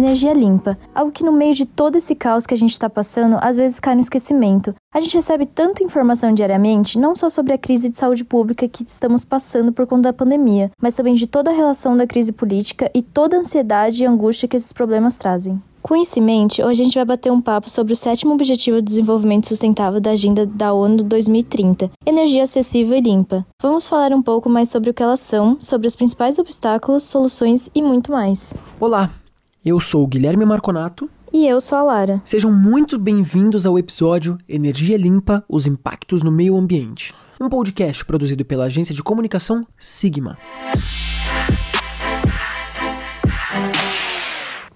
energia limpa, algo que no meio de todo esse caos que a gente está passando, às vezes cai no esquecimento. A gente recebe tanta informação diariamente, não só sobre a crise de saúde pública que estamos passando por conta da pandemia, mas também de toda a relação da crise política e toda a ansiedade e angústia que esses problemas trazem. Com isso em mente, hoje a gente vai bater um papo sobre o sétimo Objetivo de Desenvolvimento Sustentável da Agenda da ONU 2030, energia acessível e limpa. Vamos falar um pouco mais sobre o que elas são, sobre os principais obstáculos, soluções e muito mais. Olá, eu sou o Guilherme Marconato. E eu sou a Lara. Sejam muito bem-vindos ao episódio Energia Limpa: Os Impactos no Meio Ambiente, um podcast produzido pela agência de comunicação Sigma.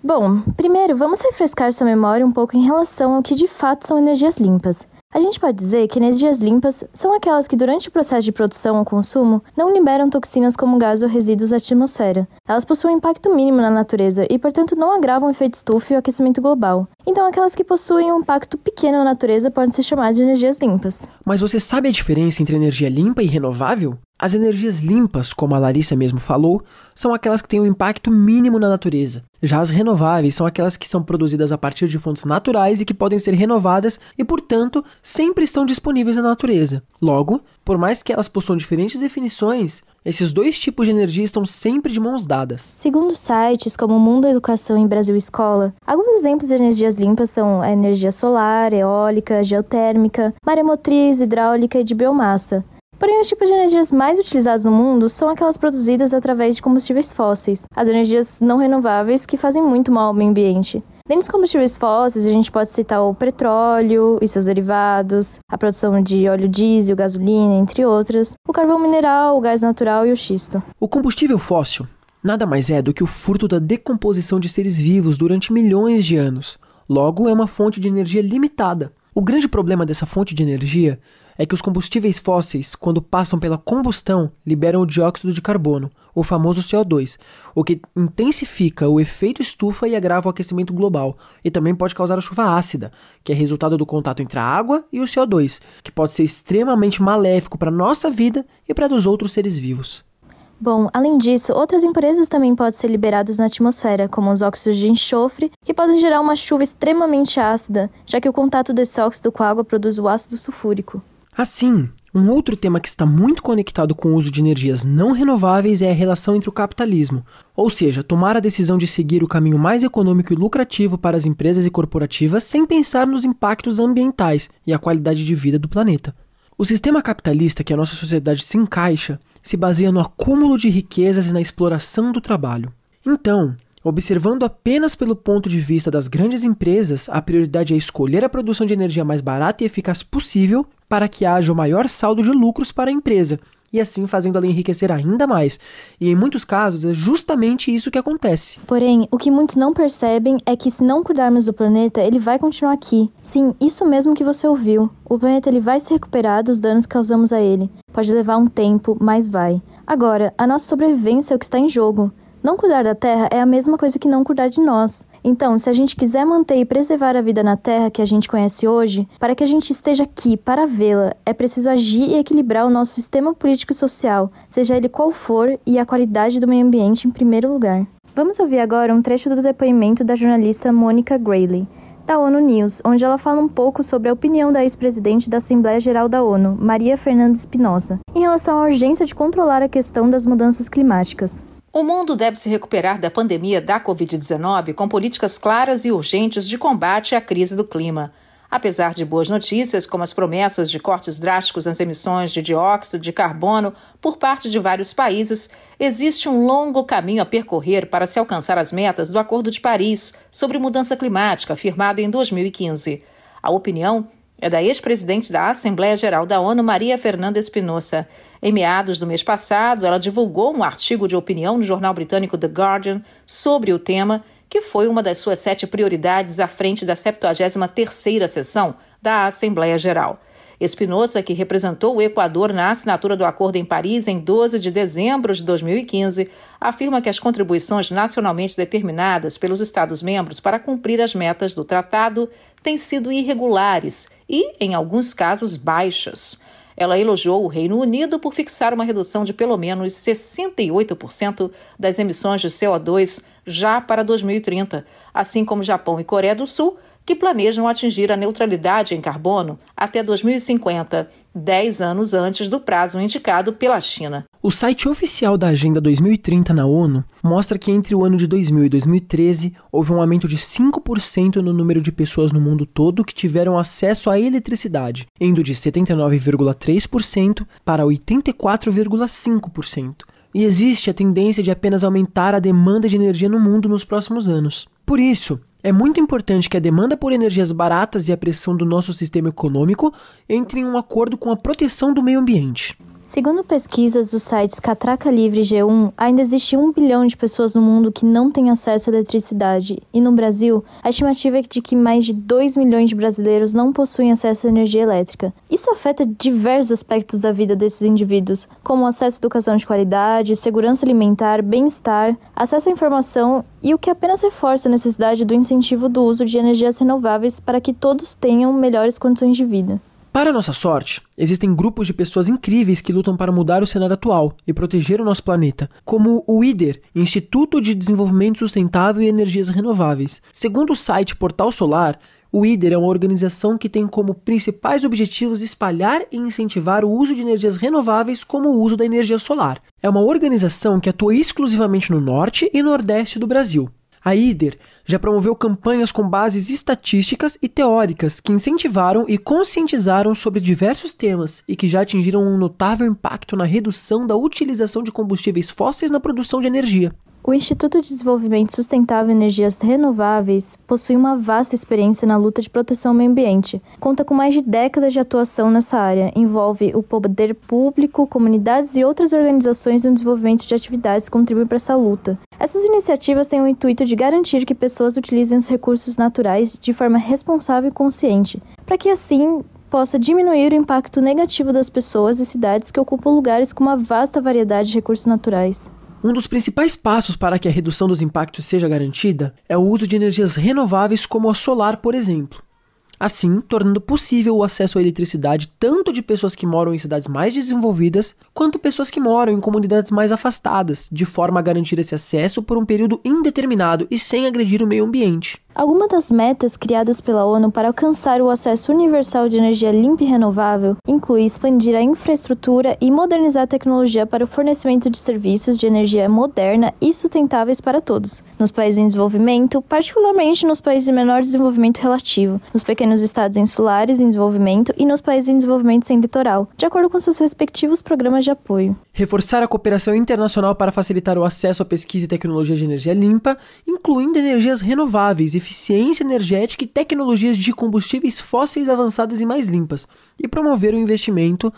Bom, primeiro vamos refrescar sua memória um pouco em relação ao que de fato são energias limpas. A gente pode dizer que energias limpas são aquelas que, durante o processo de produção ou consumo, não liberam toxinas como gás ou resíduos à atmosfera. Elas possuem impacto mínimo na natureza e, portanto, não agravam o efeito estufa e o aquecimento global. Então, aquelas que possuem um impacto pequeno na natureza podem ser chamadas de energias limpas. Mas você sabe a diferença entre energia limpa e renovável? As energias limpas, como a Larissa mesmo falou, são aquelas que têm um impacto mínimo na natureza. Já as renováveis são aquelas que são produzidas a partir de fontes naturais e que podem ser renovadas e, portanto, sempre estão disponíveis na natureza. Logo, por mais que elas possuam diferentes definições, esses dois tipos de energia estão sempre de mãos dadas. Segundo sites como Mundo Educação e Brasil Escola, alguns exemplos de energias limpas são a energia solar, eólica, geotérmica, maremotriz, hidráulica e de biomassa. Porém, os tipos de energias mais utilizados no mundo são aquelas produzidas através de combustíveis fósseis, as energias não renováveis que fazem muito mal ao meio ambiente. Dentre os combustíveis fósseis, a gente pode citar o petróleo e seus derivados, a produção de óleo diesel, gasolina, entre outras, o carvão mineral, o gás natural e o xisto. O combustível fóssil nada mais é do que o fruto da decomposição de seres vivos durante milhões de anos. Logo, é uma fonte de energia limitada. O grande problema dessa fonte de energia é que os combustíveis fósseis, quando passam pela combustão, liberam o dióxido de carbono, o famoso CO2, o que intensifica o efeito estufa e agrava o aquecimento global, e também pode causar a chuva ácida, que é resultado do contato entre a água e o CO2, que pode ser extremamente maléfico para a nossa vida e para dos outros seres vivos. Bom, além disso, outras impurezas também podem ser liberadas na atmosfera, como os óxidos de enxofre, que podem gerar uma chuva extremamente ácida, já que o contato desse óxido com a água produz o ácido sulfúrico. Assim, um outro tema que está muito conectado com o uso de energias não renováveis é a relação entre o capitalismo, ou seja, tomar a decisão de seguir o caminho mais econômico e lucrativo para as empresas e corporativas sem pensar nos impactos ambientais e a qualidade de vida do planeta. O sistema capitalista que a nossa sociedade se encaixa se baseia no acúmulo de riquezas e na exploração do trabalho. Então, Observando apenas pelo ponto de vista das grandes empresas, a prioridade é escolher a produção de energia mais barata e eficaz possível para que haja o maior saldo de lucros para a empresa, e assim fazendo ela enriquecer ainda mais. E em muitos casos é justamente isso que acontece. Porém, o que muitos não percebem é que se não cuidarmos do planeta, ele vai continuar aqui. Sim, isso mesmo que você ouviu. O planeta ele vai se recuperar dos danos que causamos a ele. Pode levar um tempo, mas vai. Agora, a nossa sobrevivência é o que está em jogo. Não cuidar da terra é a mesma coisa que não cuidar de nós. Então, se a gente quiser manter e preservar a vida na Terra que a gente conhece hoje, para que a gente esteja aqui para vê-la, é preciso agir e equilibrar o nosso sistema político e social, seja ele qual for, e a qualidade do meio ambiente em primeiro lugar. Vamos ouvir agora um trecho do depoimento da jornalista Mônica Grayley, da ONU News, onde ela fala um pouco sobre a opinião da ex-presidente da Assembleia Geral da ONU, Maria Fernanda Espinosa, em relação à urgência de controlar a questão das mudanças climáticas. O mundo deve se recuperar da pandemia da Covid-19 com políticas claras e urgentes de combate à crise do clima. Apesar de boas notícias, como as promessas de cortes drásticos nas emissões de dióxido de carbono por parte de vários países, existe um longo caminho a percorrer para se alcançar as metas do Acordo de Paris sobre mudança climática, firmado em 2015. A opinião é da ex-presidente da Assembleia Geral da ONU, Maria Fernanda Espinosa. Em meados do mês passado, ela divulgou um artigo de opinião no jornal britânico The Guardian sobre o tema, que foi uma das suas sete prioridades à frente da 73ª sessão da Assembleia Geral. Espinosa, que representou o Equador na assinatura do acordo em Paris em 12 de dezembro de 2015, afirma que as contribuições nacionalmente determinadas pelos Estados-membros para cumprir as metas do tratado têm sido irregulares e, em alguns casos, baixas. Ela elogiou o Reino Unido por fixar uma redução de pelo menos 68% das emissões de CO2 já para 2030, assim como Japão e Coreia do Sul, que planejam atingir a neutralidade em carbono até 2050, 10 anos antes do prazo indicado pela China. O site oficial da Agenda 2030 na ONU mostra que entre o ano de 2000 e 2013 houve um aumento de 5% no número de pessoas no mundo todo que tiveram acesso à eletricidade, indo de 79,3% para 84,5%. E existe a tendência de apenas aumentar a demanda de energia no mundo nos próximos anos. Por isso, é muito importante que a demanda por energias baratas e a pressão do nosso sistema econômico entrem em um acordo com a proteção do meio ambiente. Segundo pesquisas dos sites Catraca Livre e G1, ainda existe um bilhão de pessoas no mundo que não têm acesso à eletricidade, e no Brasil, a estimativa é de que mais de 2 milhões de brasileiros não possuem acesso à energia elétrica. Isso afeta diversos aspectos da vida desses indivíduos, como acesso à educação de qualidade, segurança alimentar, bem-estar, acesso à informação e o que apenas reforça a necessidade do incentivo do uso de energias renováveis para que todos tenham melhores condições de vida. Para nossa sorte, existem grupos de pessoas incríveis que lutam para mudar o cenário atual e proteger o nosso planeta, como o IDER, Instituto de Desenvolvimento Sustentável e Energias Renováveis. Segundo o site Portal Solar, o IDER é uma organização que tem como principais objetivos espalhar e incentivar o uso de energias renováveis como o uso da energia solar. É uma organização que atua exclusivamente no norte e nordeste do Brasil. A IDER já promoveu campanhas com bases estatísticas e teóricas que incentivaram e conscientizaram sobre diversos temas e que já atingiram um notável impacto na redução da utilização de combustíveis fósseis na produção de energia. O Instituto de Desenvolvimento Sustentável e Energias Renováveis possui uma vasta experiência na luta de proteção ao meio ambiente. Conta com mais de décadas de atuação nessa área. Envolve o poder público, comunidades e outras organizações no desenvolvimento de atividades que contribuem para essa luta. Essas iniciativas têm o intuito de garantir que pessoas utilizem os recursos naturais de forma responsável e consciente, para que assim possa diminuir o impacto negativo das pessoas e cidades que ocupam lugares com uma vasta variedade de recursos naturais. Um dos principais passos para que a redução dos impactos seja garantida é o uso de energias renováveis como a solar, por exemplo. Assim, tornando possível o acesso à eletricidade tanto de pessoas que moram em cidades mais desenvolvidas, quanto pessoas que moram em comunidades mais afastadas, de forma a garantir esse acesso por um período indeterminado e sem agredir o meio ambiente. Algumas das metas criadas pela ONU para alcançar o acesso universal de energia limpa e renovável inclui expandir a infraestrutura e modernizar a tecnologia para o fornecimento de serviços de energia moderna e sustentáveis para todos, nos países em desenvolvimento, particularmente nos países de menor desenvolvimento relativo, nos pequenos estados insulares em desenvolvimento e nos países em desenvolvimento sem litoral, de acordo com seus respectivos programas de apoio. Reforçar a cooperação internacional para facilitar o acesso à pesquisa e tecnologia de energia limpa, incluindo energias renováveis e eficiência energética e tecnologias de combustíveis fósseis avançadas e mais limpas, e promover o investimento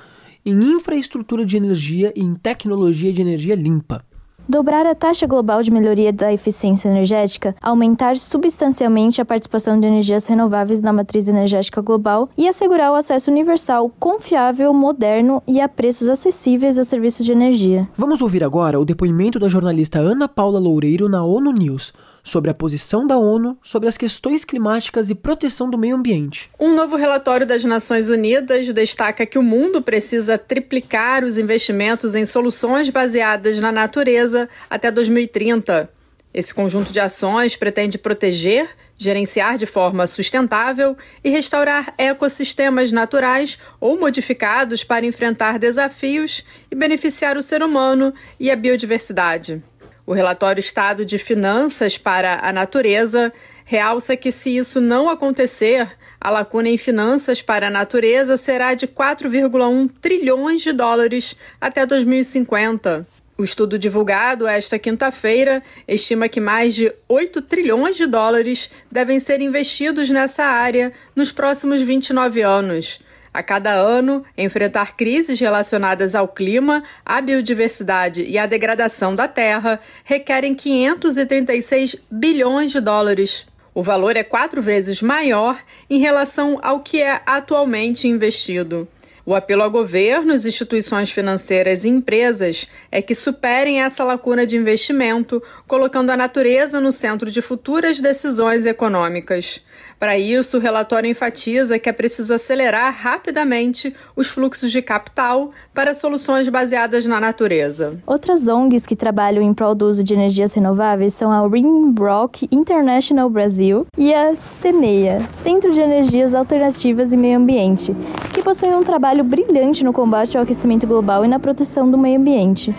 em infraestrutura de energia e em tecnologia de energia limpa. Dobrar a taxa global de melhoria da eficiência energética, aumentar substancialmente a participação de energias renováveis na matriz energética global e assegurar o acesso universal, confiável, moderno e a preços acessíveis a serviços de energia. Vamos ouvir agora o depoimento da jornalista Ana Paula Loureiro na ONU News sobre a posição da ONU sobre as questões climáticas e proteção do meio ambiente. Um novo relatório das Nações Unidas destaca que o mundo precisa triplicar os investimentos em soluções baseadas na natureza até 2030. Esse conjunto de ações pretende proteger, gerenciar de forma sustentável e restaurar ecossistemas naturais ou modificados para enfrentar desafios e beneficiar o ser humano e a biodiversidade. O relatório Estado de Finanças para a Natureza realça que, se isso não acontecer, a lacuna em finanças para a natureza será de 4,1 trilhões de dólares até 2050. O estudo divulgado esta quinta-feira estima que mais de 8 trilhões de dólares devem ser investidos nessa área nos próximos 29 anos a cada ano, enfrentar crises relacionadas ao clima, à biodiversidade e à degradação da terra requerem 536 bilhões de dólares. O valor é quatro vezes maior em relação ao que é atualmente investido. O apelo a governos, instituições financeiras e empresas é que superem essa lacuna de investimento, colocando a natureza no centro de futuras decisões econômicas. Para isso, o relatório enfatiza que é preciso acelerar rapidamente os fluxos de capital para soluções baseadas na natureza. Outras ONGs que trabalham em prol do uso de energias renováveis são a Rimrock International Brasil e a CENEA, Centro de Energias Alternativas e Meio Ambiente, que possuem um trabalho brilhante no combate ao aquecimento global e na proteção do meio ambiente.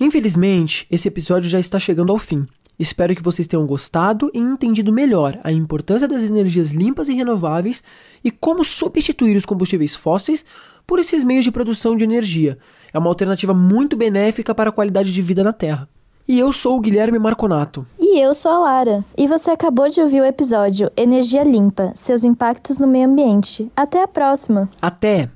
Infelizmente, esse episódio já está chegando ao fim. Espero que vocês tenham gostado e entendido melhor a importância das energias limpas e renováveis e como substituir os combustíveis fósseis por esses meios de produção de energia. É uma alternativa muito benéfica para a qualidade de vida na Terra. E eu sou o Guilherme Marconato. E eu sou a Lara. E você acabou de ouvir o episódio Energia Limpa: Seus impactos no meio ambiente. Até a próxima. Até!